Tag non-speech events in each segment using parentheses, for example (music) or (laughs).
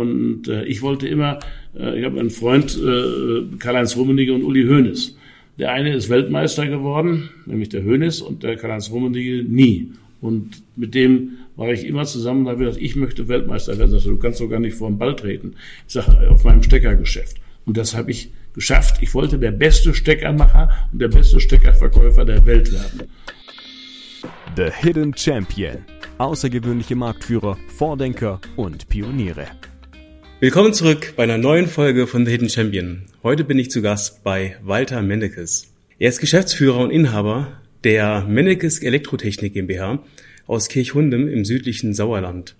Und äh, ich wollte immer, äh, ich habe einen Freund, äh, Karl-Heinz Rummenigge und Uli Hoeneß. Der eine ist Weltmeister geworden, nämlich der Hoeneß, und der Karl-Heinz Rummenigge nie. Und mit dem war ich immer zusammen, da habe ich gesagt, ich möchte Weltmeister werden. Sagte, du kannst doch gar nicht vor den Ball treten. Ich sage, auf meinem Steckergeschäft. Und das habe ich geschafft. Ich wollte der beste Steckermacher und der beste Steckerverkäufer der Welt werden. The Hidden Champion. Außergewöhnliche Marktführer, Vordenker und Pioniere. Willkommen zurück bei einer neuen Folge von The Hidden Champion. Heute bin ich zu Gast bei Walter Mennekes. Er ist Geschäftsführer und Inhaber der Mennekes Elektrotechnik GmbH aus Kirchhundem im südlichen Sauerland.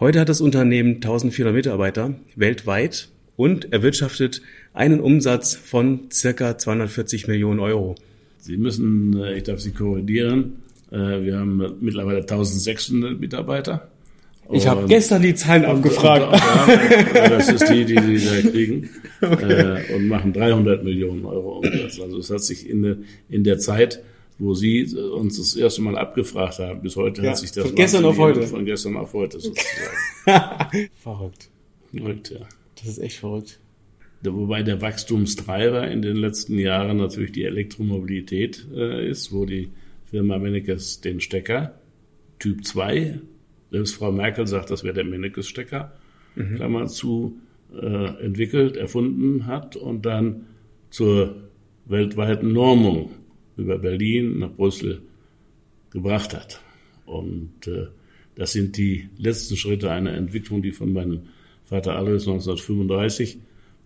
Heute hat das Unternehmen 1400 Mitarbeiter weltweit und erwirtschaftet einen Umsatz von circa 240 Millionen Euro. Sie müssen, äh, ich darf Sie korrigieren, äh, wir haben mittlerweile 1600 Mitarbeiter. Ich habe gestern die Zahlen abgefragt. Und, (laughs) ja, das ist die, die Sie da kriegen. (laughs) Okay. Äh, und machen 300 Millionen Euro Umsatz. Also es hat sich in, der, in der Zeit, wo Sie uns das erste Mal abgefragt haben, bis heute ja, hat sich das... Von gestern auf heute. Von gestern auf heute sozusagen. (laughs) verrückt. Verrückt, ja. Das ist echt verrückt. Wobei der Wachstumstreiber in den letzten Jahren natürlich die Elektromobilität äh, ist, wo die Firma Mennekes den Stecker Typ 2, selbst Frau Merkel sagt, das wäre der Mennekes-Stecker, mhm. Klammer zu, äh, entwickelt, erfunden hat und dann zur weltweiten Normung über Berlin nach Brüssel gebracht hat. Und äh, das sind die letzten Schritte einer Entwicklung, die von meinem Vater Alois 1935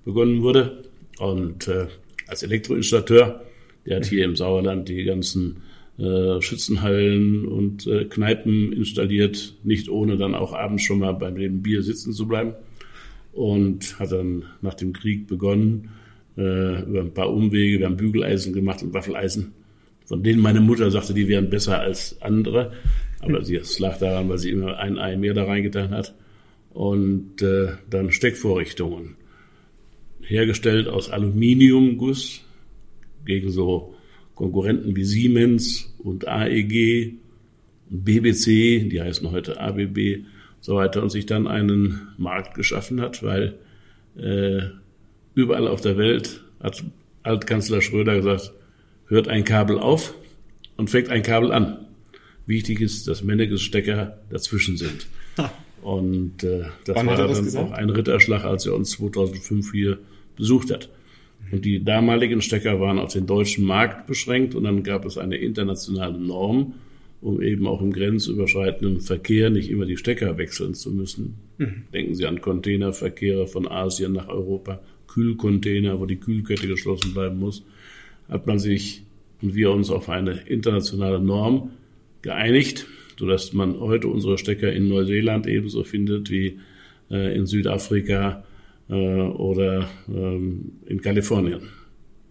begonnen wurde. Und äh, als Elektroinstallateur, der hat hier im Sauerland die ganzen äh, Schützenhallen und äh, Kneipen installiert, nicht ohne dann auch abends schon mal beim dem Bier sitzen zu bleiben. Und hat dann nach dem Krieg begonnen, äh, über ein paar Umwege, wir haben Bügeleisen gemacht und Waffeleisen, von denen meine Mutter sagte, die wären besser als andere. Aber sie, lag daran, weil sie immer ein Ei mehr da reingetan hat. Und äh, dann Steckvorrichtungen, hergestellt aus Aluminiumguss, gegen so Konkurrenten wie Siemens und AEG und BBC, die heißen heute ABB, so weiter, und sich dann einen Markt geschaffen hat, weil äh, überall auf der Welt hat Altkanzler Schröder gesagt, hört ein Kabel auf und fängt ein Kabel an. Wichtig ist, dass Mennekes-Stecker dazwischen sind. Und äh, das Wann war das dann gesagt? auch ein Ritterschlag, als er uns 2005 hier besucht hat. Und die damaligen Stecker waren auf den deutschen Markt beschränkt und dann gab es eine internationale Norm, um eben auch im grenzüberschreitenden Verkehr nicht immer die Stecker wechseln zu müssen. Mhm. Denken Sie an Containerverkehre von Asien nach Europa, Kühlcontainer, wo die Kühlkette geschlossen bleiben muss. Hat man sich und wir uns auf eine internationale Norm geeinigt, sodass man heute unsere Stecker in Neuseeland ebenso findet wie äh, in Südafrika, äh, oder ähm, in Kalifornien.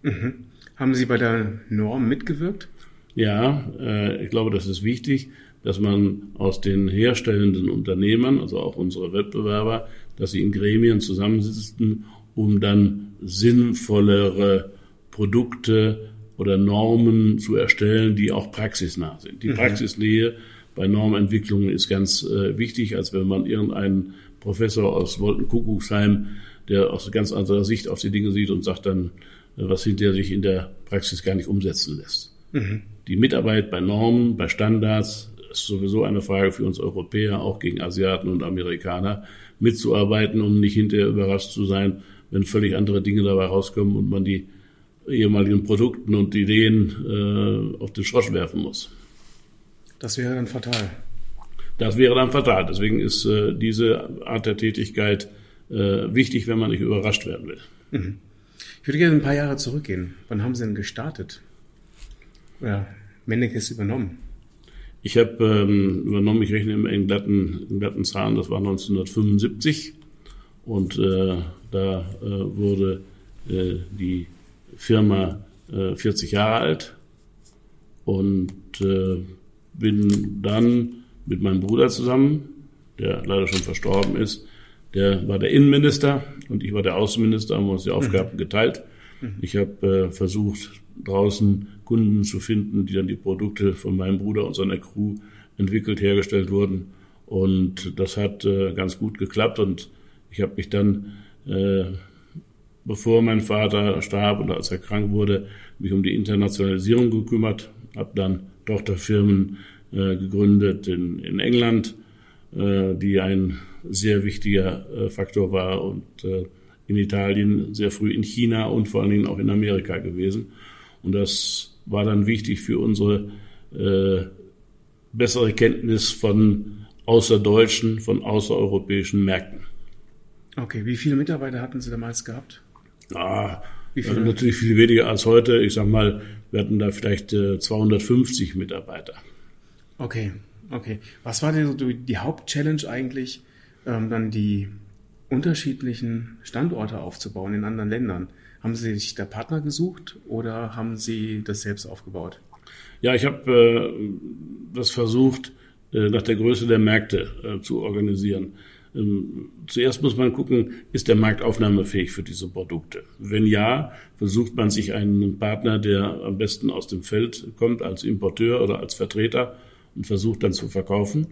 Mhm. Haben Sie bei der Norm mitgewirkt? Ja, äh, ich glaube, das ist wichtig, dass man aus den herstellenden Unternehmern, also auch unsere Wettbewerber, dass sie in Gremien zusammensitzen, um dann sinnvollere Produkte oder Normen zu erstellen, die auch praxisnah sind. Die mhm. Praxisnähe bei Normentwicklungen ist ganz äh, wichtig, als wenn man irgendeinen Professor aus Wolkenkuckucksheim, der aus ganz anderer Sicht auf die Dinge sieht und sagt dann, äh, was hinterher sich in der Praxis gar nicht umsetzen lässt. Mhm. Die Mitarbeit bei Normen, bei Standards ist sowieso eine Frage für uns Europäer, auch gegen Asiaten und Amerikaner, mitzuarbeiten, um nicht hinterher überrascht zu sein, wenn völlig andere Dinge dabei rauskommen und man die ehemaligen Produkten und Ideen äh, auf den Schrott werfen muss. Das wäre dann fatal. Das wäre dann fatal. Deswegen ist äh, diese Art der Tätigkeit äh, wichtig, wenn man nicht überrascht werden will. Mhm. Ich würde gerne ein paar Jahre zurückgehen. Wann haben Sie denn gestartet? Oder Mennekes übernommen? Ich habe ähm, übernommen, ich rechne immer in glatten, in glatten Zahlen, das war 1975. Und äh, da äh, wurde äh, die Firma äh, 40 Jahre alt und äh, bin dann mit meinem Bruder zusammen, der leider schon verstorben ist. Der war der Innenminister und ich war der Außenminister, haben wir uns die Aufgaben mhm. geteilt. Mhm. Ich habe äh, versucht, draußen Kunden zu finden, die dann die Produkte von meinem Bruder und seiner Crew entwickelt, hergestellt wurden. Und das hat äh, ganz gut geklappt und Ich habe mich dann, äh, bevor mein Vater starb und als er krank wurde, mich um die Internationalisierung gekümmert, habe dann Tochterfirmen äh, gegründet in, in England, äh, die ein sehr wichtiger äh, Faktor war und äh, in Italien, sehr früh in China und vor allen Dingen auch in Amerika gewesen. Und das war dann wichtig für unsere äh, bessere Kenntnis von außerdeutschen, von außereuropäischen Märkten. Okay, wie viele Mitarbeiter hatten Sie damals gehabt? Ah, viele? natürlich viel weniger als heute. Ich sag mal, wir hatten da vielleicht äh, 250 Mitarbeiter. Okay, okay. Was war denn so die Hauptchallenge eigentlich, ähm, dann die unterschiedlichen Standorte aufzubauen in anderen Ländern? Haben Sie sich da Partner gesucht oder haben Sie das selbst aufgebaut? Ja, ich habe äh, das versucht, äh, nach der Größe der Märkte äh, zu organisieren. Ähm, zuerst muss man gucken, ist der Markt aufnahmefähig für diese Produkte? Wenn ja, versucht man sich einen Partner, der am besten aus dem Feld kommt, als Importeur oder als Vertreter und versucht dann zu verkaufen.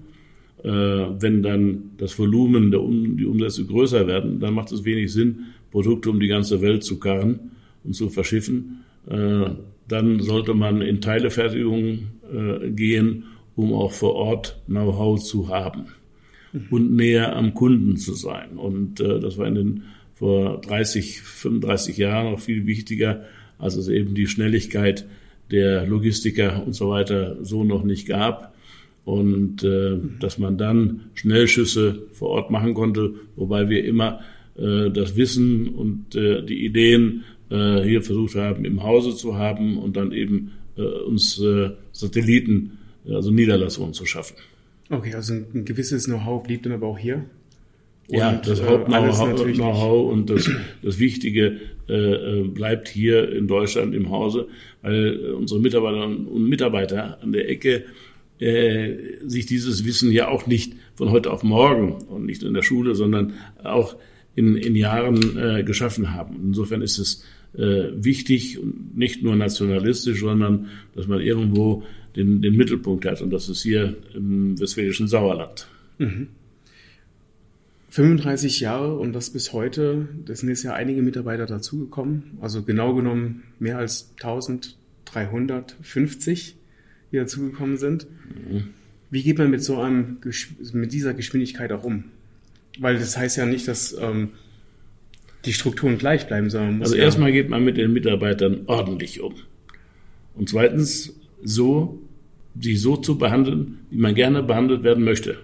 Äh, wenn dann das Volumen, der um, die Umsätze größer werden, dann macht es wenig Sinn, Produkte um die ganze Welt zu karren und zu verschiffen. Äh, dann sollte man in Teilefertigung äh, gehen, um auch vor Ort Know-how zu haben und näher am Kunden zu sein. Und äh, das war in den vor 30, 35 Jahren noch viel wichtiger, als es eben die Schnelligkeit der Logistiker und so weiter so noch nicht gab. Und äh, dass man dann Schnellschüsse vor Ort machen konnte, wobei wir immer äh, das Wissen und äh, die Ideen äh, hier versucht haben, im Hause zu haben und dann eben äh, uns äh, Satelliten, also Niederlassungen zu schaffen. Okay, also ein gewisses Know-how blieb dann aber auch hier. Und ja, das äh, Hauptknow-how Know und das, das Wichtige äh, bleibt hier in Deutschland im Hause, weil unsere Mitarbeiterinnen und Mitarbeiter an der Ecke äh, sich dieses Wissen ja auch nicht von heute auf morgen und nicht in der Schule, sondern auch in, in Jahren äh, geschaffen haben. Insofern ist es äh, wichtig und nicht nur nationalistisch, sondern dass man irgendwo den, den Mittelpunkt hat. Und das ist hier im westfälischen Sauerland. Mhm. 35 Jahre und das bis heute, das sind jetzt ja einige Mitarbeiter dazugekommen, also genau genommen mehr als 1350, die dazugekommen sind. Mhm. Wie geht man mit so einem, mit dieser Geschwindigkeit auch um? Weil das heißt ja nicht, dass ähm, die Strukturen gleich bleiben, sondern muss Also ja erstmal geht man mit den Mitarbeitern ordentlich um. Und zweitens so, sie so zu behandeln, wie man gerne behandelt werden möchte.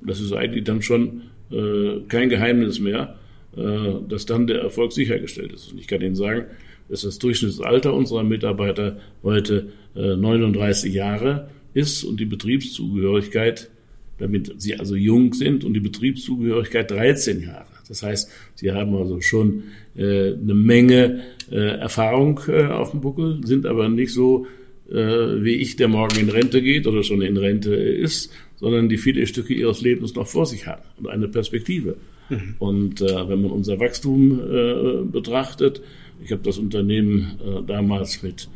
Das ist eigentlich dann schon äh, kein Geheimnis mehr, äh, dass dann der Erfolg sichergestellt ist. Und ich kann Ihnen sagen, dass das Durchschnittsalter unserer Mitarbeiter heute äh, 39 Jahre ist und die Betriebszugehörigkeit, damit sie also jung sind und die Betriebszugehörigkeit 13 Jahre. Das heißt, sie haben also schon äh, eine Menge äh, Erfahrung äh, auf dem Buckel, sind aber nicht so äh, wie ich, der morgen in Rente geht oder schon in Rente ist, sondern die viele Stücke ihres Lebens noch vor sich haben und eine Perspektive. Mhm. Und äh, wenn man unser Wachstum äh, betrachtet, ich habe das Unternehmen äh, damals mit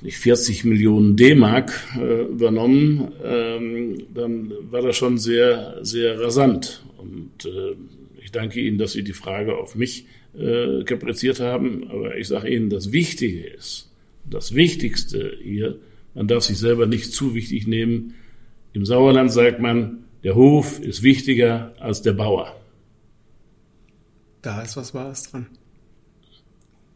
nicht 40 Millionen D-Mark äh, übernommen, ähm, dann war das schon sehr, sehr rasant. Und äh, ich danke Ihnen, dass Sie die Frage auf mich äh, kapriziert haben. Aber ich sage Ihnen, das Wichtige ist, das Wichtigste hier, man darf sich selber nicht zu wichtig nehmen. Im Sauerland sagt man, der Hof ist wichtiger als der Bauer. Da ist was Wahres dran.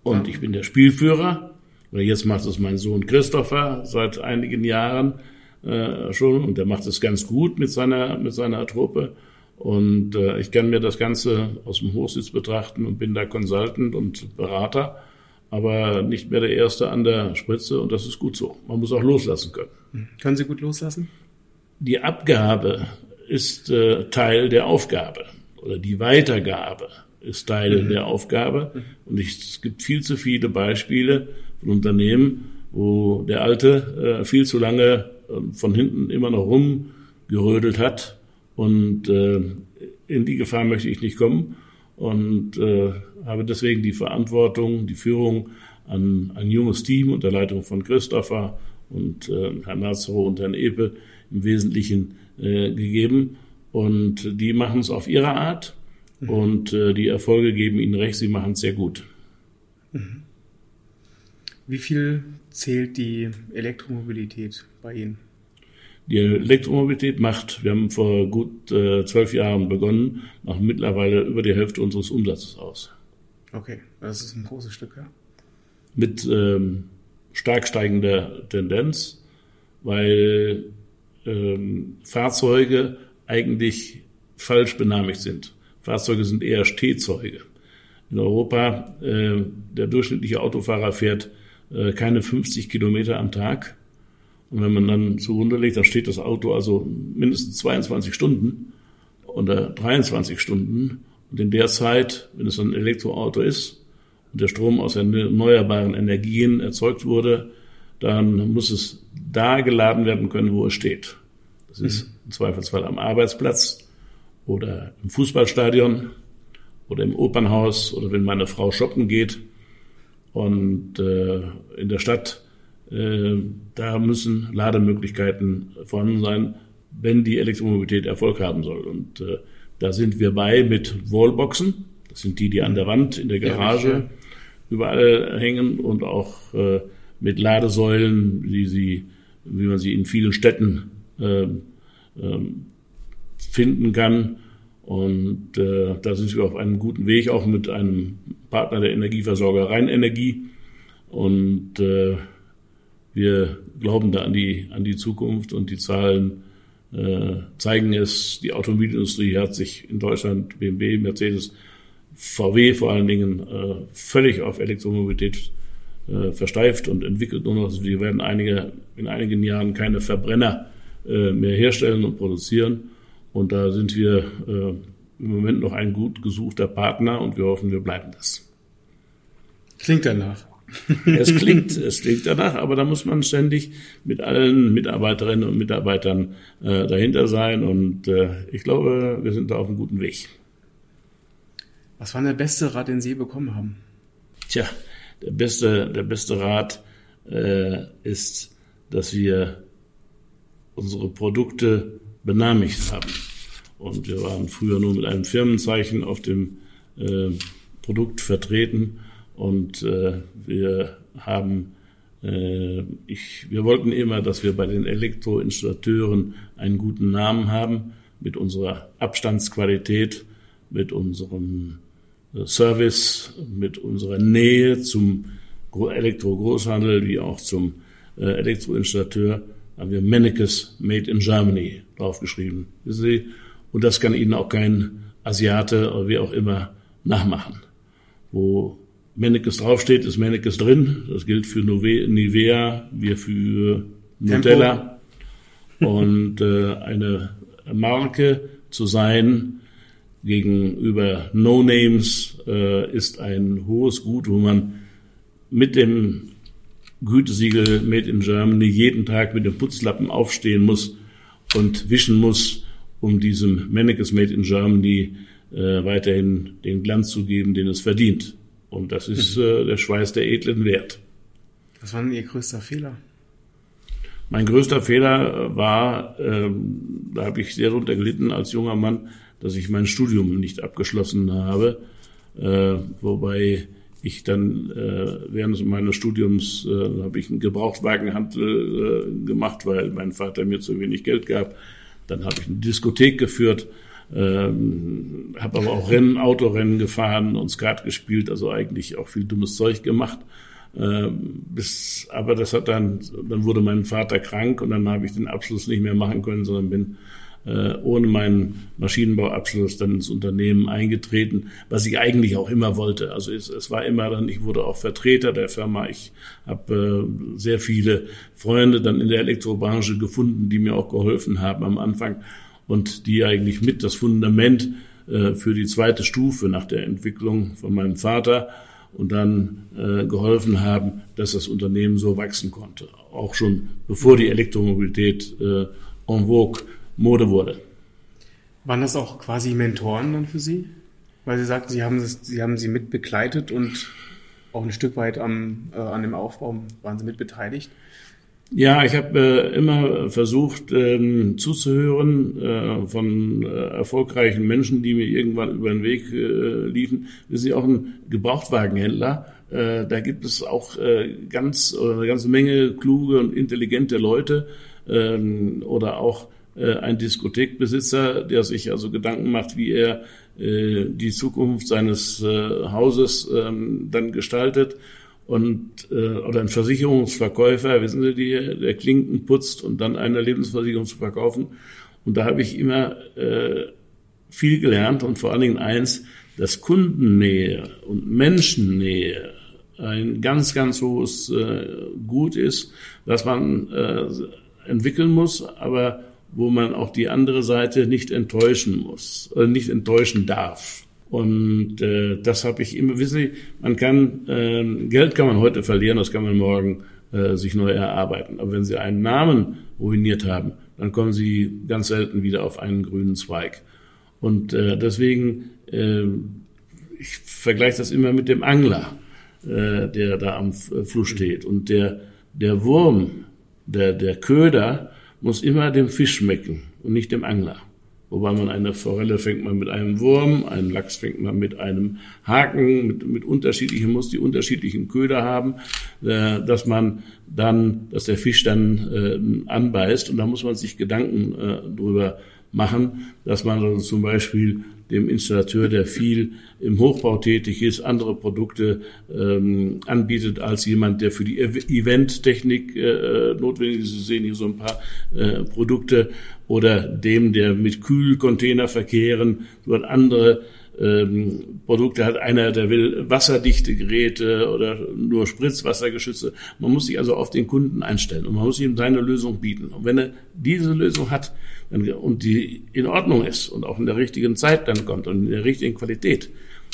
Und ich bin der Spielführer oder jetzt macht es mein Sohn Christopher seit einigen Jahren äh, schon und der macht es ganz gut mit seiner, mit seiner Truppe. Und äh, ich kann mir das Ganze aus dem Hochsitz betrachten und bin da Consultant und Berater, aber nicht mehr der Erste an der Spritze und das ist gut so. Man muss auch loslassen können. Hm. Können Sie gut loslassen? Die Abgabe ist äh, Teil der Aufgabe oder die Weitergabe ist Teil mhm. der Aufgabe. Und ich, es gibt viel zu viele Beispiele, von Unternehmen, wo der Alte äh, viel zu lange äh, von hinten immer noch rumgerödelt hat. Und äh, in die Gefahr möchte ich nicht kommen und äh, habe deswegen die Verantwortung, die Führung an ein junges Team unter Leitung von Christopher und äh, Herrn Nazaro und Herrn Epe im Wesentlichen äh, gegeben. Und die machen es auf ihre Art. Mhm. Und äh, die Erfolge geben Ihnen recht, Sie machen es sehr gut. Mhm. Wie viel zählt die Elektromobilität bei Ihnen? Die Elektromobilität macht, wir haben vor gut äh, zwölf Jahren begonnen, macht mittlerweile über die Hälfte unseres Umsatzes aus. Okay, das ist ein großes Stück, ja. Mit ähm, stark steigender Tendenz, weil ähm, Fahrzeuge eigentlich falsch benamigt sind. Fahrzeuge sind eher Stehzeuge. In Europa, äh, der durchschnittliche Autofahrer fährt äh, keine 50 Kilometer am Tag. Und wenn man dann zugrunde legt, dann steht das Auto also mindestens 22 Stunden oder 23 Stunden. Und in der Zeit, wenn es ein Elektroauto ist und der Strom aus erneuerbaren Energien erzeugt wurde, dann muss es da geladen werden können, wo es steht. Das ist im Zweifelsfall am Arbeitsplatz oder im Fußballstadion oder im Opernhaus oder wenn meine Frau shoppen geht. Und äh, in der Stadt, äh, da müssen Lademöglichkeiten vorhanden sein, wenn die Elektromobilität Erfolg haben soll. Und äh, da sind wir bei mit Wallboxen. Das sind die, die an der Wand in der Garage ja, überall hängen und auch äh, mit Ladesäulen, wie sie, wie man sie in vielen Städten äh, äh, finden kann. Und äh, da sind wir auf einem guten Weg, auch mit einem Partner der Energieversorger Rheinenergie. Und äh, wir glauben da an die, an die Zukunft und die Zahlen äh, zeigen es. Die Automobilindustrie hat sich in Deutschland, BMW, Mercedes, VW vor allen Dingen, äh, völlig auf Elektromobilität äh, versteift und entwickelt nur noch. Wir werden einige, in einigen Jahren keine Verbrenner äh, mehr herstellen und produzieren. Und da sind wir äh, im Moment noch ein gut gesuchter Partner und wir hoffen, wir bleiben das. Klingt danach. (laughs) es klingt, (laughs) es klingt danach, aber da muss man ständig mit allen Mitarbeiterinnen und Mitarbeitern äh, dahinter sein und äh, ich glaube, wir sind da auf einem guten Weg. Was war der beste Rat, den Sie bekommen haben? Tja, der beste, der beste Rat äh, ist, dass wir unsere Produkte benamigt haben. Und wir waren früher nur mit einem Firmenzeichen auf dem äh, Produkt vertreten und äh, wir haben äh, ich, wir wollten immer, dass wir bei den Elektroinstallateuren einen guten Namen haben mit unserer Abstandsqualität, mit unserem Service, mit unserer Nähe zum Elektro-Großhandel wie auch zum äh, Elektroinstallateur haben wir Mennekes Made in Germany draufgeschrieben. Wissen Sie? Und das kann Ihnen auch kein Asiate oder wie auch immer nachmachen. Wo Mennekes draufsteht, ist Mennekes drin. Das gilt für Nivea, wir für Nutella. Und äh, eine Marke zu sein gegenüber No-Names äh, ist ein hohes Gut, wo man mit dem Gütesiegel Made in Germany jeden Tag mit dem Putzlappen aufstehen muss und wischen muss, um diesem Mannekes Made in Germany äh, weiterhin den Glanz zu geben, den es verdient. Und das ist mhm. äh, der Schweiß der edlen Wert. Was war denn Ihr größter Fehler? Mein größter Fehler war, ähm, da habe ich sehr drunter gelitten als junger Mann, dass ich mein Studium nicht abgeschlossen habe, äh, wobei ich dann äh, während meines Studiums äh, habe ich einen Gebrauchtwagenhandel äh, gemacht, weil mein Vater mir zu wenig Geld gab. Dann habe ich eine Diskothek geführt, ähm, habe aber auch Rennen, Autorennen gefahren und Skat gespielt, also eigentlich auch viel dummes Zeug gemacht. Ähm, bis, aber das hat dann, dann wurde mein Vater krank und dann habe ich den Abschluss nicht mehr machen können, sondern bin äh, ohne meinen Maschinenbauabschluss dann ins Unternehmen eingetreten, was ich eigentlich auch immer wollte. Also es, es war immer dann, ich wurde auch Vertreter der Firma. Ich habe äh, sehr viele Freunde dann in der Elektrobranche gefunden, die mir auch geholfen haben am Anfang und die eigentlich mit das Fundament äh, für die zweite Stufe nach der Entwicklung von meinem Vater und dann äh, geholfen haben, dass das Unternehmen so wachsen konnte. Auch schon bevor die Elektromobilität äh, en vogue Mode wurde. Waren das auch quasi Mentoren dann für Sie? Weil Sie sagten, Sie haben, Sie haben sie mit begleitet und auch ein Stück weit am, äh, an dem Aufbau waren Sie mit beteiligt. Ja, ich habe äh, immer versucht ähm, zuzuhören äh, von äh, erfolgreichen Menschen, die mir irgendwann über den Weg äh, liefen. Wir sind auch ein Gebrauchtwagenhändler. Äh, da gibt es auch äh, ganz eine ganze Menge kluge und intelligente Leute ähm, oder auch ein Diskothekbesitzer, der sich also Gedanken macht, wie er äh, die Zukunft seines äh, Hauses ähm, dann gestaltet und äh, oder ein Versicherungsverkäufer, wissen Sie, die, der Klinken putzt und dann eine Lebensversicherung zu verkaufen. Und da habe ich immer äh, viel gelernt und vor allen Dingen eins, dass Kundennähe und Menschennähe ein ganz, ganz hohes äh, Gut ist, dass man äh, entwickeln muss, aber wo man auch die andere Seite nicht enttäuschen muss, äh, nicht enttäuschen darf. Und äh, das habe ich immer, wissen Sie, man kann, äh, Geld kann man heute verlieren, das kann man morgen äh, sich neu erarbeiten. Aber wenn Sie einen Namen ruiniert haben, dann kommen Sie ganz selten wieder auf einen grünen Zweig. Und äh, deswegen, äh, ich vergleiche das immer mit dem Angler, äh, der da am Fluss steht. Und der, der Wurm, der, der Köder muss immer dem Fisch schmecken und nicht dem Angler. Wobei man eine Forelle fängt man mit einem Wurm, einen Lachs fängt man mit einem Haken, mit, mit unterschiedlichen, muss die unterschiedlichen Köder haben, äh, dass man dann, dass der Fisch dann äh, anbeißt und da muss man sich Gedanken äh, drüber machen, dass man also zum Beispiel dem Installateur, der viel im Hochbau tätig ist, andere Produkte ähm, anbietet als jemand, der für die Eventtechnik äh, notwendig ist. Sie sehen hier so ein paar äh, Produkte oder dem, der mit Kühlcontainer verkehren, hat andere ähm, Produkte hat. Einer, der will wasserdichte Geräte oder nur Spritzwassergeschütze. Man muss sich also auf den Kunden einstellen und man muss ihm seine Lösung bieten. Und wenn er diese Lösung hat und die in Ordnung ist und auch in der richtigen Zeit dann kommt und in der richtigen Qualität,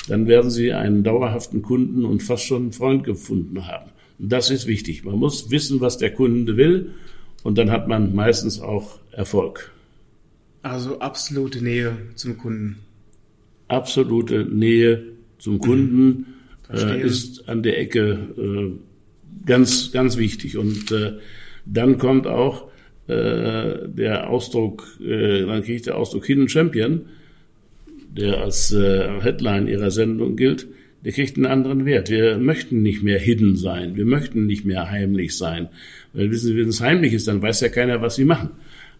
dann werden Sie einen dauerhaften Kunden und fast schon einen Freund gefunden haben. Und das ist wichtig. Man muss wissen, was der Kunde will und dann hat man meistens auch Erfolg. Also absolute Nähe zum Kunden absolute Nähe zum Kunden äh, ist an der Ecke äh, ganz, ganz wichtig. Und äh, dann kommt auch äh, der Ausdruck, äh, dann kriegt der Ausdruck Hidden Champion, der als äh, Headline ihrer Sendung gilt, der kriegt einen anderen Wert. Wir möchten nicht mehr hidden sein, wir möchten nicht mehr heimlich sein. Weil wissen Sie, wenn es heimlich ist, dann weiß ja keiner, was Sie machen.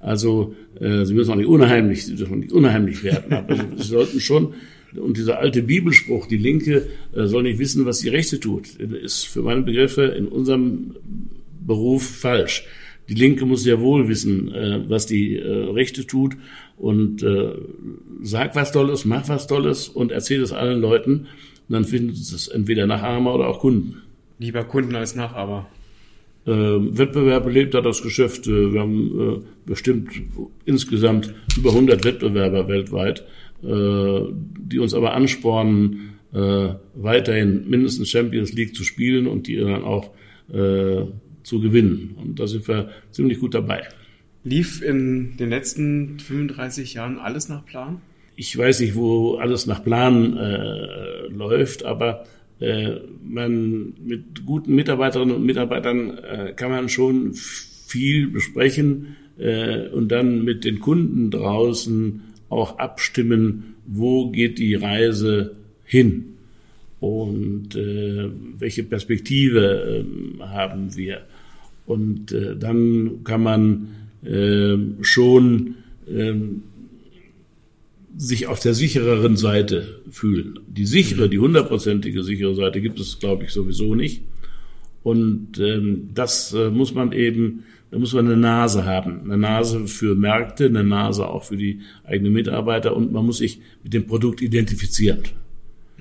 Also äh, sie müssen auch nicht unheimlich, sie dürfen nicht unheimlich werden, aber sie sollten schon und dieser alte Bibelspruch, die Linke äh, soll nicht wissen, was die Rechte tut, ist für meine Begriffe in unserem Beruf falsch. Die Linke muss sehr wohl wissen, äh, was die äh, Rechte tut und äh, sag was Tolles, mach was Tolles und erzähl es allen Leuten. Und dann finden sie es entweder Nachahmer oder auch Kunden. Lieber Kunden als Nachaber. Äh, Wettbewerb belebt hat das Geschäft. Äh, wir haben äh, bestimmt insgesamt über 100 Wettbewerber weltweit, äh, die uns aber anspornen, weiterhin mindestens Champions League zu spielen und die dann auch zu gewinnen. Und da sind wir ziemlich gut dabei. Lief in den letzten 35 Jahren alles nach Plan? Ich weiß nicht, wo alles nach Plan äh, läuft, aber äh, man mit guten Mitarbeiterinnen und Mitarbeitern äh, kann man schon viel besprechen äh, und dann mit den Kunden draußen auch abstimmen, wo geht die Reise hin und äh, welche Perspektive äh, haben wir. Und äh, dann kann man äh, schon äh, sich auf der sichereren Seite fühlen. Die sichere, die hundertprozentige sichere Seite gibt es, glaube ich, sowieso nicht. Und ähm, das äh, muss man eben, da muss man eine Nase haben. Eine Nase für Märkte, eine Nase auch für die eigenen Mitarbeiter und man muss sich mit dem Produkt identifizieren.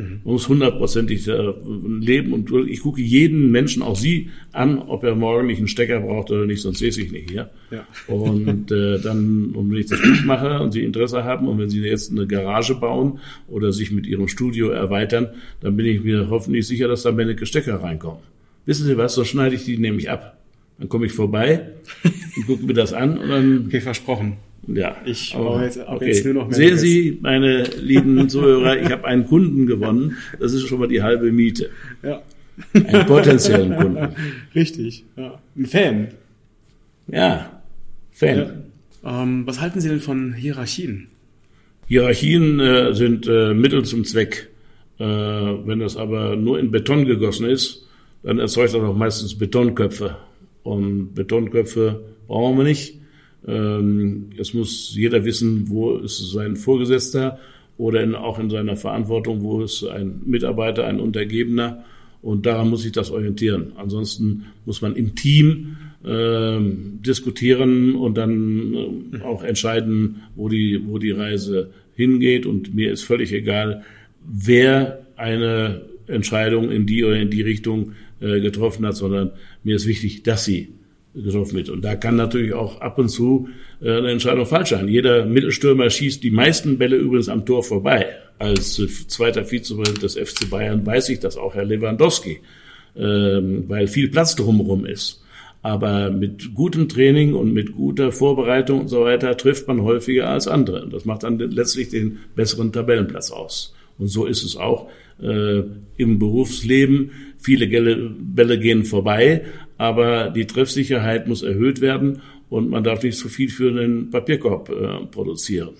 Mhm. Man muss hundertprozentig äh, leben und ich gucke jeden Menschen, auch Sie, an, ob er morgen nicht einen Stecker braucht oder nicht, sonst sehe ich nicht hier. Ja. Und äh, dann, und wenn ich das gut mache und Sie Interesse haben und wenn Sie jetzt eine Garage bauen oder sich mit Ihrem Studio erweitern, dann bin ich mir hoffentlich sicher, dass da Menneke Stecker reinkommen. Wissen Sie was, so schneide ich die nämlich ab. Dann komme ich vorbei und gucke mir das an und dann. Okay, versprochen. Ja. Ich aber, jetzt, okay. jetzt nur noch mehr Sehen Sie, meine lieben Zuhörer, ich habe einen Kunden gewonnen. Das ist schon mal die halbe Miete. Ja. Einen potenziellen Kunden. (laughs) Richtig. Ja. Ein Fan. Ja, Fan. Ja. Ähm, was halten Sie denn von Hierarchien? Hierarchien äh, sind äh, Mittel zum Zweck. Äh, wenn das aber nur in Beton gegossen ist, dann erzeugt das auch meistens Betonköpfe. Und Betonköpfe brauchen wir nicht. Ähm, es muss jeder wissen, wo ist sein Vorgesetzter oder in, auch in seiner Verantwortung, wo ist ein Mitarbeiter, ein Untergebener. Und daran muss sich das orientieren. Ansonsten muss man im Team äh, diskutieren und dann äh, auch entscheiden, wo die, wo die Reise hingeht. Und mir ist völlig egal, wer eine Entscheidung in die oder in die Richtung äh, getroffen hat, sondern mir ist wichtig, dass sie getroffen wird. Und da kann natürlich auch ab und zu äh, eine Entscheidung falsch sein. Jeder Mittelstürmer schießt die meisten Bälle übrigens am Tor vorbei. Als äh, zweiter Vizepräsident des FC Bayern weiß ich das auch Herr Lewandowski, ähm, weil viel Platz drumherum ist. Aber mit gutem Training und mit guter Vorbereitung und so weiter trifft man häufiger als andere. Und das macht dann letztlich den besseren Tabellenplatz aus. Und so ist es auch äh, im Berufsleben. Viele Bälle gehen vorbei, aber die Treffsicherheit muss erhöht werden und man darf nicht zu viel für einen Papierkorb äh, produzieren.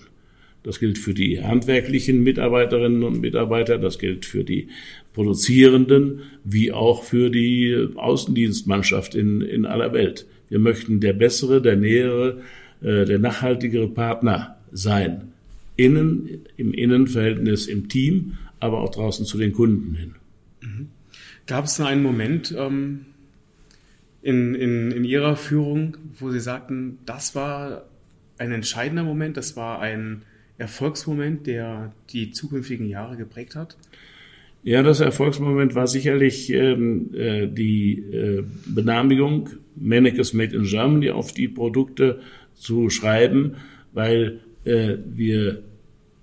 Das gilt für die handwerklichen Mitarbeiterinnen und Mitarbeiter, das gilt für die Produzierenden, wie auch für die Außendienstmannschaft in, in aller Welt. Wir möchten der bessere, der nähere, äh, der nachhaltigere Partner sein. Innen, im Innenverhältnis im Team, aber auch draußen zu den Kunden hin. Mhm. Gab es da einen Moment, ähm, in, in, in Ihrer Führung, wo Sie sagten, das war ein entscheidender Moment, das war ein Erfolgsmoment, der die zukünftigen Jahre geprägt hat? Ja, das Erfolgsmoment war sicherlich ähm, äh, die äh, Benammigung Mannekes Made in Germany auf die Produkte zu schreiben, weil äh, wir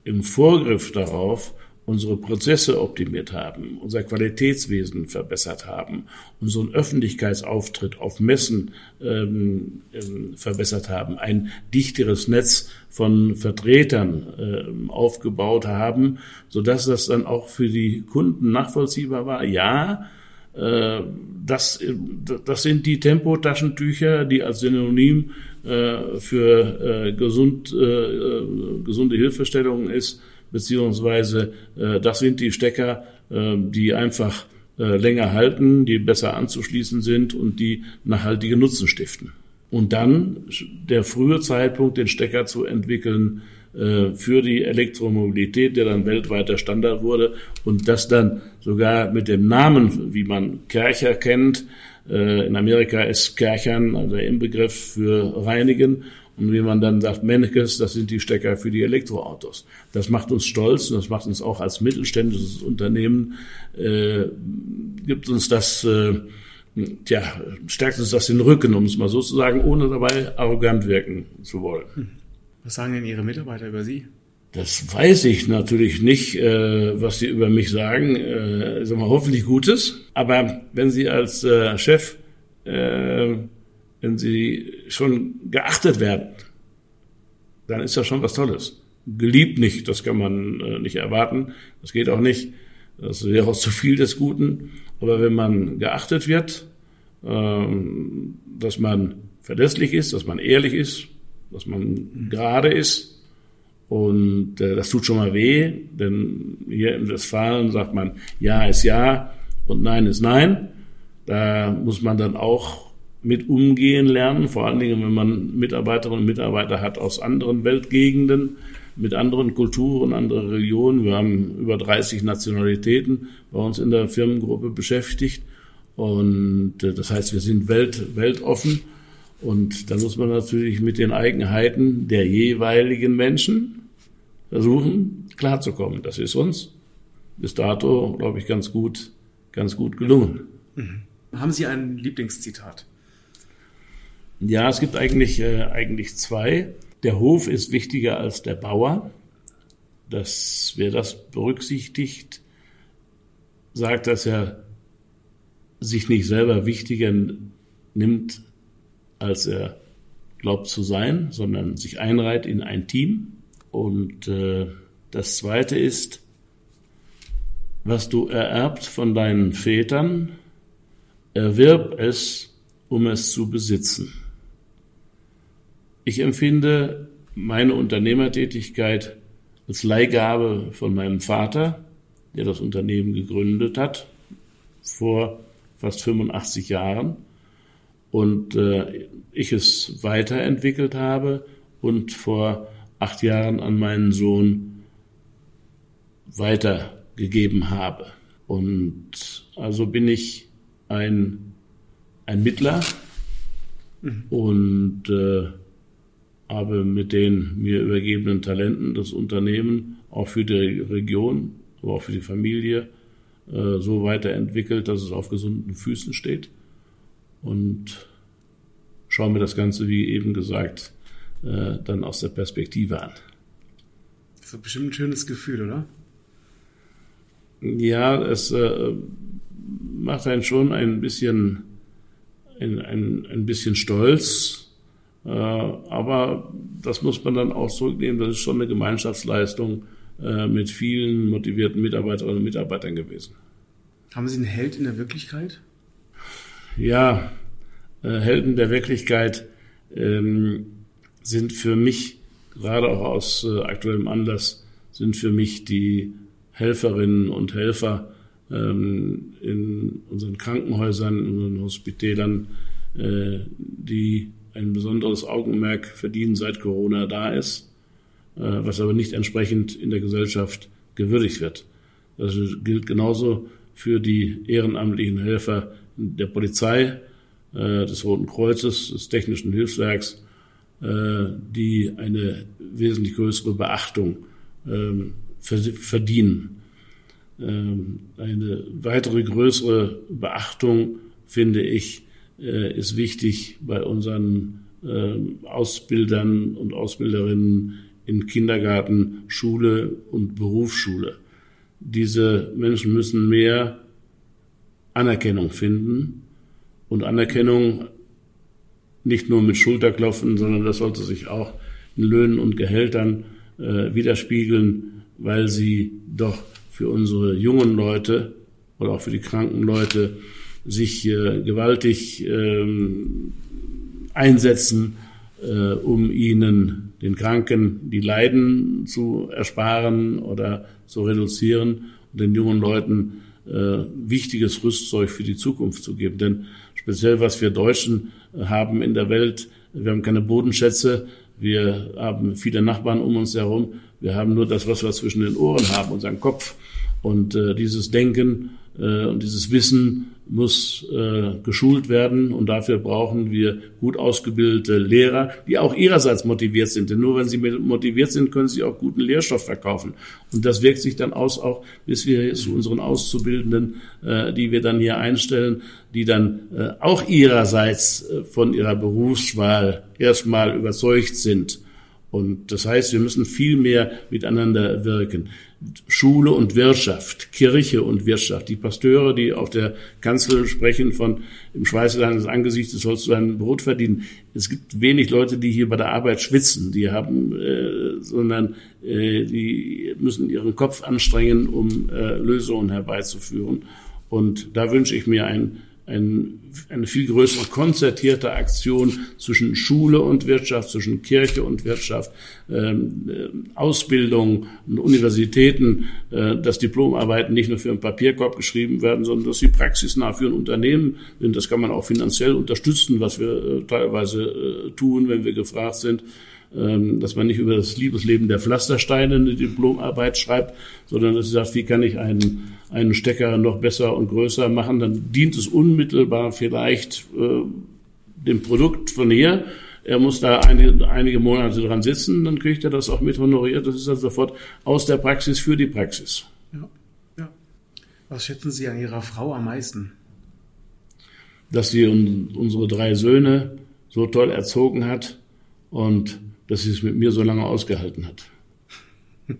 im Vorgriff darauf unsere Prozesse optimiert haben, unser Qualitätswesen verbessert haben, unseren Öffentlichkeitsauftritt auf Messen ähm, ähm, verbessert haben, ein dichteres Netz von Vertretern äh, aufgebaut haben, so dass das dann auch für die Kunden nachvollziehbar war. Ja, äh, das, das sind die Tempotaschentücher, die als Synonym äh, für äh, gesund, äh, äh gesunde Hilfestellungen ist beziehungsweise äh, das sind die Stecker, äh, die einfach äh, länger halten, die besser anzuschließen sind und die nachhaltige Nutzen stiften. Und dann der frühe Zeitpunkt, den Stecker zu entwickeln äh, für die Elektromobilität, der dann weltweiter Standard wurde und das dann sogar mit dem Namen, wie man Kercher kennt, äh, in Amerika ist Kerchern also der Inbegriff für reinigen und wie man dann sagt, Mennekes, das sind die Stecker für die Elektroautos. Das macht uns stolz und das macht uns auch als mittelständisches Unternehmen, äh, gibt uns das, äh, tja, stärkt uns das den Rücken, um es mal so zu sagen, ohne dabei arrogant wirken zu wollen. Hm. Was sagen denn Ihre Mitarbeiter über Sie? Das weiß ich natürlich nicht, äh, was sie über mich sagen. Äh, sag mal, hoffentlich Gutes. Aber wenn Sie als äh, Chef äh, wenn sie schon geachtet werden, dann ist das schon was Tolles. Geliebt nicht, das kann man äh, nicht erwarten. Das geht auch nicht. Das wäre auch zu viel des Guten. Aber wenn man geachtet wird, ähm, dass man verlässlich ist, dass man ehrlich ist, dass man gerade ist, und äh, das tut schon mal weh, denn hier im Westfalen sagt man, Ja ist Ja und Nein ist Nein. Da muss man dann auch mit umgehen lernen, vor allen Dingen, wenn man Mitarbeiterinnen und Mitarbeiter hat aus anderen Weltgegenden, mit anderen Kulturen, anderen Religionen. Wir haben über 30 Nationalitäten bei uns in der Firmengruppe beschäftigt. Und äh, das heißt, wir sind welt, weltoffen. Und da muss man natürlich mit den Eigenheiten der jeweiligen Menschen versuchen, klarzukommen. Das ist uns bis dato, glaube ich, ganz gut, ganz gut gelungen. Mhm. Haben Sie ein Lieblingszitat? Ja, es gibt eigentlich, äh, eigentlich zwei. Der Hof ist wichtiger als der Bauer. Das, wer das berücksichtigt, sagt, dass er sich nicht selber wichtiger nimmt, als er glaubt zu sein, sondern sich einreiht in ein Team. Und äh, das Zweite ist, was du ererbt von deinen Vätern, erwirb es, um es zu besitzen. Ich empfinde meine Unternehmertätigkeit als Leihgabe von meinem Vater, der das Unternehmen gegründet hat, vor fast 85 Jahren und äh, ich es weiterentwickelt habe und vor acht Jahren an meinen Sohn weitergegeben habe. Und also bin ich ein, ein Mittler mhm. und äh, habe mit den mir übergebenen Talenten das Unternehmen auch für die Region, aber auch für die Familie äh, so weiterentwickelt, dass es auf gesunden Füßen steht. Und schaue mir das Ganze, wie eben gesagt, äh, dann aus der Perspektive an. Das ist bestimmt ein schönes Gefühl, oder? Ja, es äh, macht einen schon ein bisschen, ein, ein, ein bisschen stolz. Äh, aber das muss man dann auch zurücknehmen. Das ist schon eine Gemeinschaftsleistung äh, mit vielen motivierten Mitarbeiterinnen und Mitarbeitern gewesen. Haben Sie einen Held in der Wirklichkeit? Ja, äh, Helden der Wirklichkeit ähm, sind für mich, gerade auch aus äh, aktuellem Anlass, sind für mich die Helferinnen und Helfer ähm, in unseren Krankenhäusern, in unseren Hospitälern, äh, die ein besonderes Augenmerk verdienen, seit Corona da ist, äh, was aber nicht entsprechend in der Gesellschaft gewürdigt wird. Das gilt genauso für die ehrenamtlichen Helfer der Polizei, äh, des Roten Kreuzes, des Technischen Hilfswerks, die eine wesentlich größere Beachtung ähm, verdienen. Ähm, eine weitere größere Beachtung, finde ich, äh, ist wichtig bei unseren ähm, Ausbildern und Ausbilderinnen in Kindergarten, Schule und Berufsschule. Diese Menschen müssen mehr Anerkennung finden und Anerkennung nicht nur mit Schulterklopfen, sondern das sollte sich auch in Löhnen und Gehältern äh, widerspiegeln, weil sie doch für unsere jungen Leute oder auch für die kranken Leute sich äh, gewaltig ähm, einsetzen, äh, um ihnen den Kranken die Leiden zu ersparen oder zu reduzieren und den jungen Leuten äh, wichtiges Rüstzeug für die Zukunft zu geben. Denn speziell was wir Deutschen haben in der Welt, wir haben keine Bodenschätze, wir haben viele Nachbarn um uns herum, wir haben nur das, was wir zwischen den Ohren haben, unseren Kopf. Und äh, dieses Denken und dieses Wissen muss äh, geschult werden und dafür brauchen wir gut ausgebildete Lehrer, die auch ihrerseits motiviert sind. Denn nur wenn sie motiviert sind, können sie auch guten Lehrstoff verkaufen. Und das wirkt sich dann aus, auch bis wir zu unseren Auszubildenden, äh, die wir dann hier einstellen, die dann äh, auch ihrerseits äh, von ihrer Berufswahl erstmal überzeugt sind und das heißt, wir müssen viel mehr miteinander wirken. Schule und Wirtschaft, Kirche und Wirtschaft. Die Pasteure, die auf der Kanzel sprechen von im Schweiße deines Angesichtes sollst du dein Brot verdienen. Es gibt wenig Leute, die hier bei der Arbeit schwitzen, die haben, äh, sondern äh, die müssen ihren Kopf anstrengen, um äh, Lösungen herbeizuführen. Und da wünsche ich mir ein ein, eine viel größere konzertierte Aktion zwischen Schule und Wirtschaft, zwischen Kirche und Wirtschaft, ähm, äh, Ausbildung und Universitäten, äh, dass Diplomarbeiten nicht nur für einen Papierkorb geschrieben werden, sondern dass sie praxisnah für ein Unternehmen sind. Das kann man auch finanziell unterstützen, was wir äh, teilweise äh, tun, wenn wir gefragt sind dass man nicht über das Liebesleben der Pflastersteine eine Diplomarbeit schreibt, sondern dass sie sagt, wie kann ich einen, einen Stecker noch besser und größer machen, dann dient es unmittelbar vielleicht äh, dem Produkt von hier. Er muss da einige, einige Monate dran sitzen, dann kriegt er das auch mit honoriert. Das ist dann sofort aus der Praxis für die Praxis. Ja, ja. Was schätzen Sie an Ihrer Frau am meisten? Dass sie unsere drei Söhne so toll erzogen hat und dass sie es mit mir so lange ausgehalten hat. (laughs)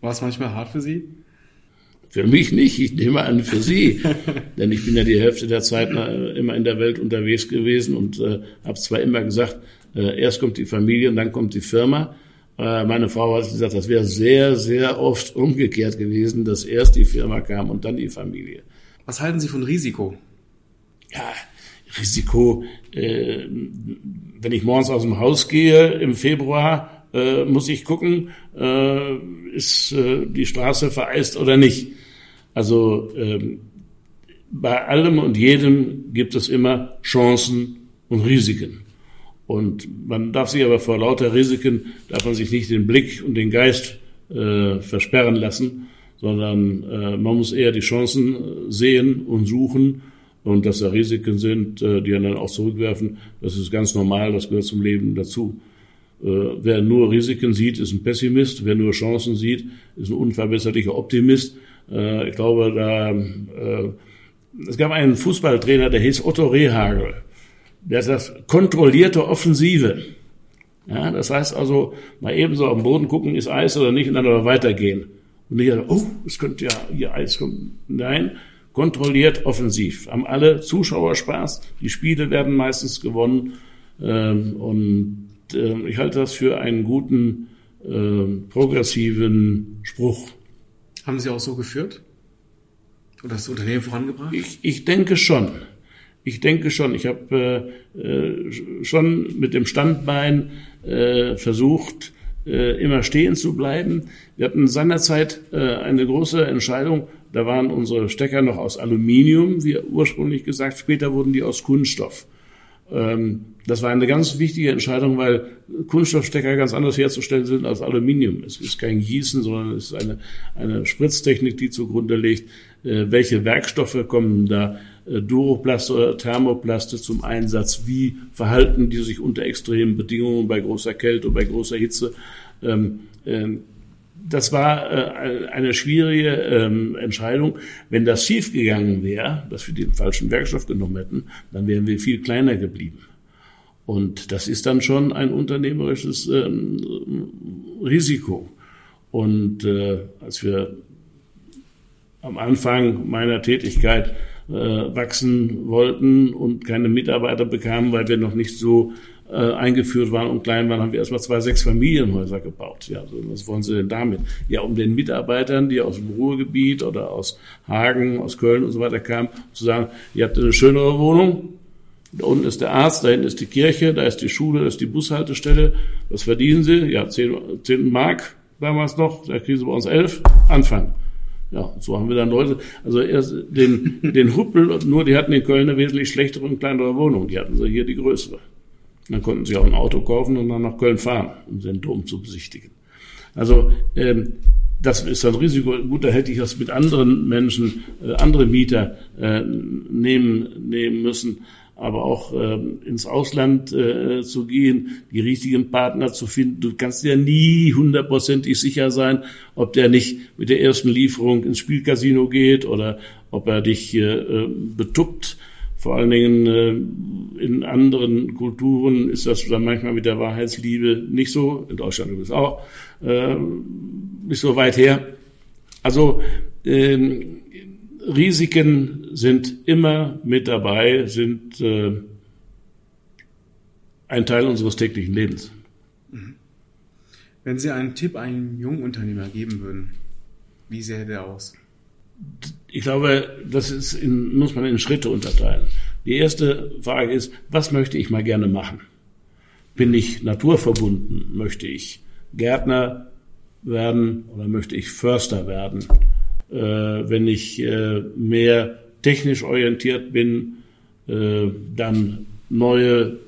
War es manchmal hart für Sie? Für mich nicht, ich nehme an für Sie. (laughs) Denn ich bin ja die Hälfte der Zeit immer in der Welt unterwegs gewesen und äh, habe zwar immer gesagt, äh, erst kommt die Familie und dann kommt die Firma. Äh, meine Frau hat gesagt, das wäre sehr, sehr oft umgekehrt gewesen, dass erst die Firma kam und dann die Familie. Was halten Sie von Risiko? Ja, Risiko, äh, wenn ich morgens aus dem Haus gehe im Februar, äh, muss ich gucken, äh, ist äh, die Straße vereist oder nicht. Also ähm, bei allem und jedem gibt es immer Chancen und Risiken. Und man darf sich aber vor lauter Risiken, darf man sich nicht den Blick und den Geist äh, versperren lassen, sondern äh, man muss eher die Chancen äh, sehen und suchen und dass da Risiken sind, äh, die dann auch zurückwerfen, das ist ganz normal, das gehört zum Leben dazu. Äh, wer nur Risiken sieht, ist ein Pessimist, wer nur Chancen sieht, ist ein unverbesserlicher Optimist. Äh, ich glaube, da es gab einen Fußballtrainer, der hieß Otto Rehagel der sagt, kontrollierte Offensive. Ja, das heißt also, mal eben so am Boden gucken, ist Eis oder nicht, und dann aber weitergehen. Und nicht, oh, es könnte ja hier Eis kommen. Nein, kontrolliert offensiv. Haben alle Zuschauer Spaß. Die Spiele werden meistens gewonnen. Ähm, und äh, ich halte das für einen guten, äh, progressiven Spruch. Haben Sie auch so geführt? Oder das Unternehmen vorangebracht? Ich, ich denke schon. Ich denke schon. Ich habe äh, äh, schon mit dem Standbein äh, versucht, äh, immer stehen zu bleiben. Wir hatten seinerzeit äh, eine große Entscheidung. Da waren unsere Stecker noch aus Aluminium, wie ursprünglich gesagt. Später wurden die aus Kunststoff. Ähm, das war eine ganz wichtige Entscheidung, weil Kunststoffstecker ganz anders herzustellen sind als Aluminium. Es ist kein Gießen, sondern es ist eine, eine Spritztechnik, die zugrunde legt. Äh, welche Werkstoffe kommen da äh, Duroplaste oder Thermoplaste zum Einsatz? Wie verhalten die sich unter extremen Bedingungen bei großer Kälte oder bei großer Hitze? Ähm, ähm, das war äh, eine schwierige ähm, Entscheidung. Wenn das schief gegangen wäre, dass wir den falschen Werkstoff genommen hätten, dann wären wir viel kleiner geblieben. Und das ist dann schon ein unternehmerisches ähm, Risiko. Und äh, als wir am Anfang meiner Tätigkeit äh, wachsen wollten und keine Mitarbeiter bekamen, weil wir noch nicht so äh, eingeführt waren und klein waren, haben wir erstmal zwei, sechs Familienhäuser gebaut. Ja, also was wollen Sie denn damit? Ja, um den Mitarbeitern, die aus dem Ruhrgebiet oder aus Hagen, aus Köln und so weiter kamen, zu sagen, ihr habt eine schönere Wohnung, da unten ist der Arzt, da hinten ist die Kirche, da ist die Schule, da ist die Bushaltestelle. Was verdienen Sie? Ja, zehn, zehn Mark damals noch, da kriegen Sie bei uns elf. Anfang. Ja, so haben wir dann Leute, also erst den, den Huppel, nur die hatten in Köln eine wesentlich schlechtere und kleinere Wohnung. Die hatten sie hier die größere. Dann konnten sie auch ein Auto kaufen und dann nach Köln fahren, um den Dom zu besichtigen. Also ähm, das ist ein Risiko. Gut, da hätte ich das mit anderen Menschen, äh, andere Mieter äh, nehmen, nehmen müssen. Aber auch äh, ins Ausland äh, zu gehen, die richtigen Partner zu finden. Du kannst ja nie hundertprozentig sicher sein, ob der nicht mit der ersten Lieferung ins Spielcasino geht oder ob er dich äh, betuppt vor allen Dingen äh, in anderen Kulturen ist das dann manchmal mit der Wahrheitsliebe nicht so. In Deutschland übrigens auch äh, nicht so weit her. Also äh, Risiken sind immer mit dabei, sind äh, ein Teil unseres täglichen Lebens. Wenn Sie einen Tipp einem jungen Unternehmer geben würden, wie sähe der aus? Ich glaube, das ist in, muss man in Schritte unterteilen. Die erste Frage ist, was möchte ich mal gerne machen? Bin ich naturverbunden? Möchte ich Gärtner werden oder möchte ich Förster werden? Äh, wenn ich äh, mehr technisch orientiert bin, äh, dann neue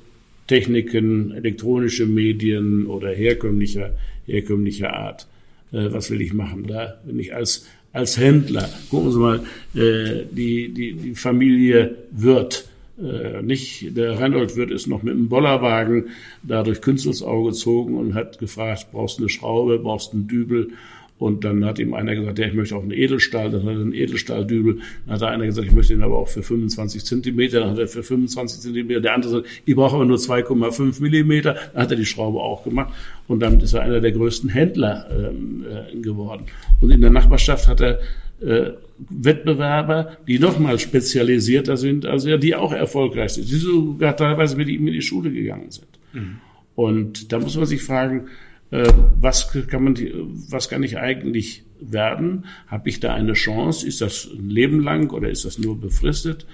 Techniken, elektronische Medien oder herkömmlicher, herkömmlicher Art. Äh, was will ich machen? Da, wenn ich als als Händler. Gucken Sie mal, äh, die, die, die Familie Wirth, äh, nicht, der Reinhold Wirth ist noch mit einem Bollerwagen da durch Künstlersauge gezogen und hat gefragt, brauchst du eine Schraube, brauchst du einen Dübel? Und dann hat ihm einer gesagt, ja, ich möchte auch einen Edelstahl, dann hat er einen Edelstahldübel. Dann hat der einer gesagt, ich möchte ihn aber auch für 25 Zentimeter, dann hat er für 25 Zentimeter. Der andere sagt, ich brauche aber nur 2,5 Millimeter. Dann hat er die Schraube auch gemacht. Und damit ist er einer der größten Händler ähm, äh, geworden. Und in der Nachbarschaft hat er äh, Wettbewerber, die noch mal spezialisierter sind, also ja, die auch erfolgreich sind, die sogar teilweise mit ihm in die Schule gegangen sind. Mhm. Und da muss man sich fragen, was kann man, was kann ich eigentlich werden? Habe ich da eine Chance? Ist das ein Leben lang oder ist das nur befristet?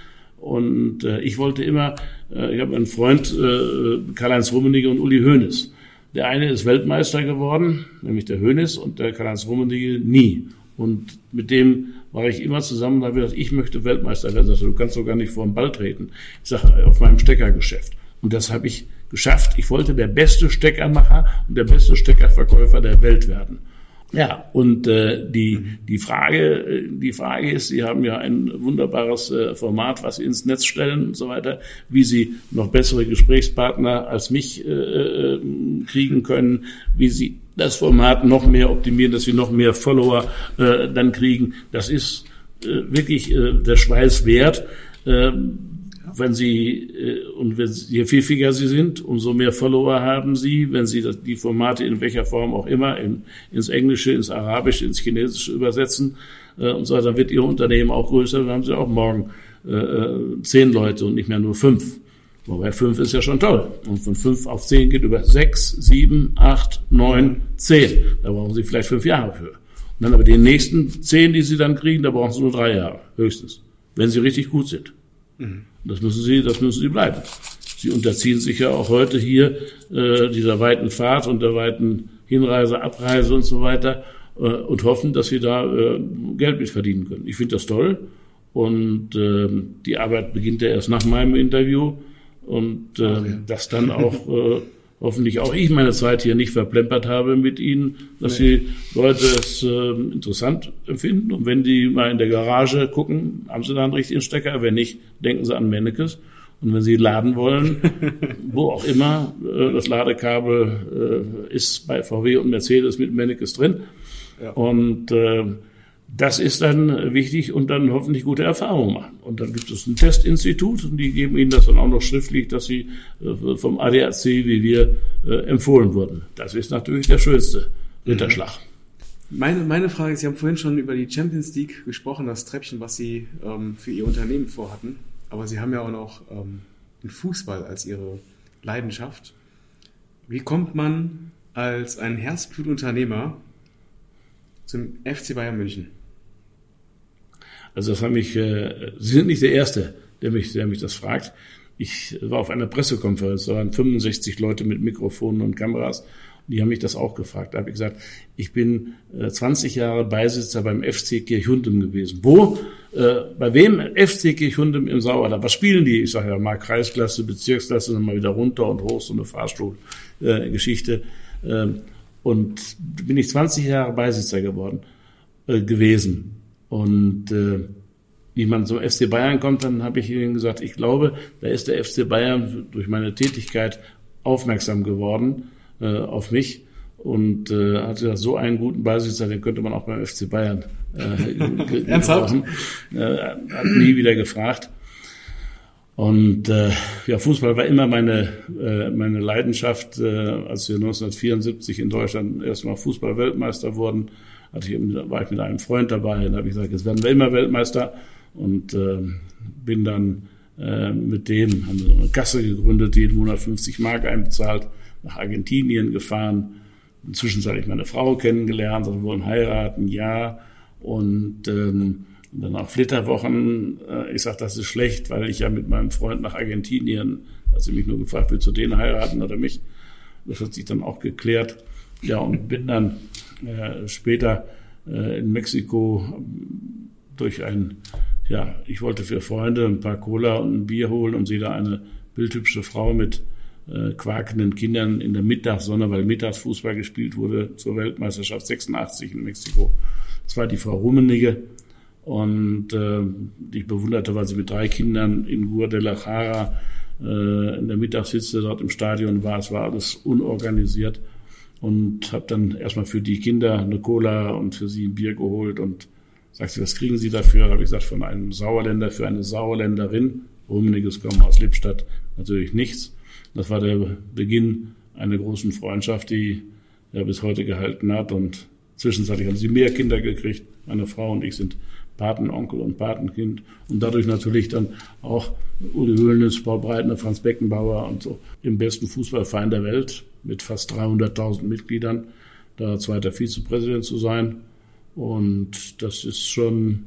Und äh, ich wollte immer, äh, ich habe einen Freund, äh, Karl-Heinz Rummenigge und Uli Hoeneß. Der eine ist Weltmeister geworden, nämlich der Hoeneß, und der Karl-Heinz Rummenigge nie. Und mit dem war ich immer zusammen da habe ich gesagt, ich möchte Weltmeister werden. Sagte, du kannst doch gar nicht vor den Ball treten. Ich sage, auf meinem Steckergeschäft. Und das habe ich geschafft. Ich wollte der beste Steckermacher und der beste Steckerverkäufer der Welt werden. Ja, und äh, die, die, Frage, die Frage ist, Sie haben ja ein wunderbares äh, Format, was Sie ins Netz stellen und so weiter, wie Sie noch bessere Gesprächspartner als mich äh, äh, kriegen können, wie Sie das Format noch mehr optimieren, dass Sie noch mehr Follower äh, dann kriegen. Das ist äh, wirklich äh, der Schweiß wert. Äh, wenn Sie, äh, und wenn, je pfiffiger Sie sind, umso mehr Follower haben Sie, wenn Sie die Formate in welcher Form auch immer in, ins Englische, ins Arabische, ins Chinesische übersetzen äh, und so weiter, wird Ihr Unternehmen auch größer, dann haben Sie auch morgen äh, äh, zehn Leute und nicht mehr nur fünf. Wobei fünf ist ja schon toll. Und von fünf auf zehn geht über sechs, sieben, acht, neun, zehn. Da brauchen Sie vielleicht fünf Jahre für. Und dann aber die nächsten zehn, die Sie dann kriegen, da brauchen Sie nur drei Jahre, höchstens. Wenn Sie richtig gut sind. Mhm. Das müssen sie, das müssen sie bleiben. Sie unterziehen sich ja auch heute hier äh, dieser weiten Fahrt und der weiten Hinreise, Abreise und so weiter äh, und hoffen, dass sie da äh, Geld mit verdienen können. Ich finde das toll und äh, die Arbeit beginnt ja erst nach meinem Interview und äh, okay. das dann auch äh, hoffentlich auch ich meine Zeit hier nicht verplempert habe mit Ihnen, dass nee. die Leute es äh, interessant empfinden. Und wenn die mal in der Garage gucken, haben sie da einen richtigen Stecker. Wenn nicht, denken sie an Mennekes. Und wenn sie laden wollen, (laughs) wo auch immer, äh, das Ladekabel äh, ist bei VW und Mercedes mit Mennekes drin. Ja. Und äh, das ist dann wichtig und dann hoffentlich gute Erfahrungen machen. Und dann gibt es ein Testinstitut und die geben Ihnen das dann auch noch schriftlich, dass Sie äh, vom ADAC wie wir äh, empfohlen wurden. Das ist natürlich der schönste Ritterschlag. Meine, meine Frage ist, Sie haben vorhin schon über die Champions League gesprochen, das Treppchen, was Sie ähm, für Ihr Unternehmen vorhatten. Aber Sie haben ja auch noch ähm, den Fußball als Ihre Leidenschaft. Wie kommt man als ein Herzblutunternehmer zum FC Bayern München? Also das haben mich, äh, Sie sind nicht der Erste, der mich, der mich das fragt. Ich war auf einer Pressekonferenz, da waren 65 Leute mit Mikrofonen und Kameras. Die haben mich das auch gefragt. Da habe ich gesagt, ich bin äh, 20 Jahre Beisitzer beim FC Kirchhundem gewesen. Wo? Äh, bei wem? FC Kirchhundem im Sauerland. Was spielen die? Ich sage ja mal Kreisklasse, Bezirksklasse, dann mal wieder runter und hoch, so eine Fahrstuhlgeschichte. Äh, ähm, und bin ich 20 Jahre Beisitzer geworden, äh, gewesen. Und äh, wie man zum FC Bayern kommt, dann habe ich ihnen gesagt, ich glaube, da ist der FC Bayern durch meine Tätigkeit aufmerksam geworden äh, auf mich und äh, hat gesagt, so einen guten Beisitzer, den könnte man auch beim FC Bayern äh, (laughs) Ernsthaft? Äh, hat nie wieder gefragt. Und äh, ja, Fußball war immer meine, äh, meine Leidenschaft. Äh, als wir 1974 in Deutschland erstmal Fußball-Weltmeister wurden, hatte ich, war ich mit einem Freund dabei. Dann habe ich gesagt, jetzt werden wir immer Weltmeister. Und äh, bin dann äh, mit dem, haben wir eine Kasse gegründet, jeden Monat 50 Mark einbezahlt, nach Argentinien gefahren. Inzwischen habe ich meine Frau kennengelernt, also wir wollen heiraten, ja. Und ähm, dann auch Flitterwochen. Äh, ich sage, das ist schlecht, weil ich ja mit meinem Freund nach Argentinien, also mich nur gefragt, willst du den heiraten oder mich? Das hat sich dann auch geklärt. Ja, und bin dann äh, später äh, in Mexiko durch ein, ja, ich wollte für Freunde ein paar Cola und ein Bier holen und sehe da eine bildhübsche Frau mit äh, quakenden Kindern in der Mittagssonne, weil Mittagsfußball gespielt wurde zur Weltmeisterschaft 86 in Mexiko. Das war die Frau Rummenigge. Und äh, ich bewunderte, weil sie mit drei Kindern in Guadalajara äh, in der Mittagssitze dort im Stadion war. Es war alles unorganisiert und habe dann erstmal für die Kinder eine Cola und für sie ein Bier geholt und sagte, was kriegen Sie dafür? Habe ich gesagt, von einem Sauerländer für eine Sauerländerin. Rummeniges kommen aus Lippstadt natürlich nichts. Das war der Beginn einer großen Freundschaft, die er bis heute gehalten hat und zwischenzeitlich haben sie mehr Kinder gekriegt. Meine Frau und ich sind Patenonkel und Patenkind und dadurch natürlich dann auch Uli Höhlnitz, Paul Breitner, Franz Beckenbauer und so im besten Fußballverein der Welt mit fast 300.000 Mitgliedern, da zweiter Vizepräsident zu sein. Und das ist schon,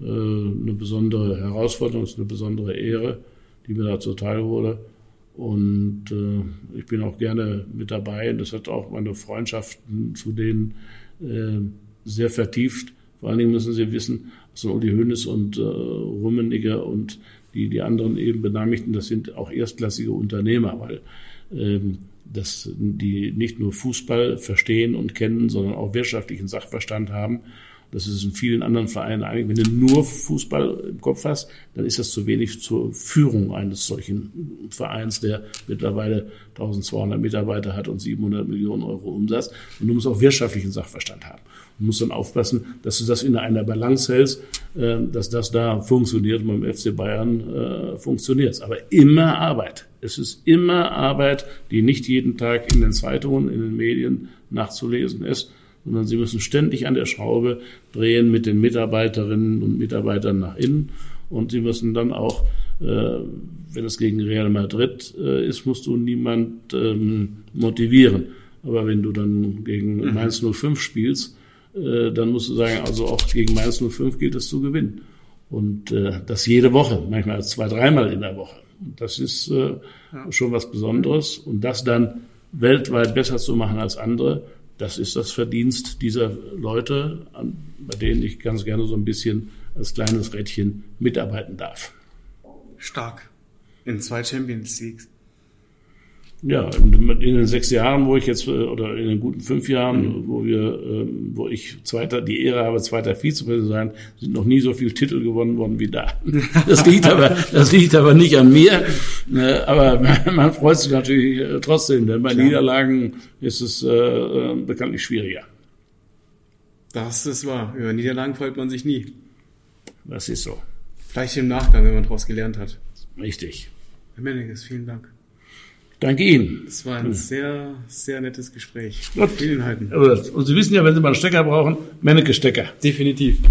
äh, eine besondere Herausforderung, ist eine besondere Ehre, die mir da zuteil wurde. Und äh, ich bin auch gerne mit dabei. Das hat auch meine Freundschaften zu denen äh, sehr vertieft. Vor allen Dingen müssen Sie wissen, so Uli Hoeneß und äh, Rummeniger und die, die anderen eben Benachrichtigten, das sind auch erstklassige Unternehmer, weil ähm, dass die nicht nur Fußball verstehen und kennen, sondern auch wirtschaftlichen Sachverstand haben das ist in vielen anderen Vereinen eigentlich. Wenn du nur Fußball im Kopf hast, dann ist das zu wenig zur Führung eines solchen Vereins, der mittlerweile 1200 Mitarbeiter hat und 700 Millionen Euro Umsatz. Und du musst auch wirtschaftlichen Sachverstand haben. Du musst dann aufpassen, dass du das in einer Balance hältst, äh, dass das da funktioniert und beim FC Bayern äh, funktioniert. Aber immer Arbeit. Es ist immer Arbeit, die nicht jeden Tag in den Zeitungen, in den Medien nachzulesen ist sondern sie müssen ständig an der Schraube drehen mit den Mitarbeiterinnen und Mitarbeitern nach innen. Und sie müssen dann auch, äh, wenn es gegen Real Madrid äh, ist, musst du niemand ähm, motivieren. Aber wenn du dann gegen mhm. Mainz 05 spielst, äh, dann musst du sagen, also auch gegen Mainz 05 gilt es zu gewinnen. Und äh, das jede Woche, manchmal zwei, dreimal in der Woche. Und das ist äh, ja. schon was Besonderes. Und das dann weltweit besser zu machen als andere, das ist das Verdienst dieser Leute, bei denen ich ganz gerne so ein bisschen als kleines Rädchen mitarbeiten darf. Stark. In zwei Champions Leagues. Ja, in den sechs Jahren, wo ich jetzt, äh, oder in den guten fünf Jahren, mhm. wo wir, ähm, wo ich zweiter, die Ehre habe, zweiter Vizepräsident zu sein, sind noch nie so viele Titel gewonnen worden wie da. (laughs) Das liegt aber, das liegt aber nicht an mir. Ne, aber (laughs) man freut sich natürlich äh, trotzdem, denn bei Klar. Niederlagen ist es äh, äh, bekanntlich schwieriger. Das ist wahr. Über Niederlagen freut man sich nie. Das ist so. Vielleicht im Nachgang, wenn man daraus gelernt hat. Richtig. Herr Menniges, vielen Dank. Danke Ihnen. Es war ein hm. sehr, sehr nettes Gespräch. Gut. Vielen Inhalten. Und Sie wissen ja, wenn Sie mal einen Stecker brauchen, Menneke-Stecker. Definitiv. (laughs)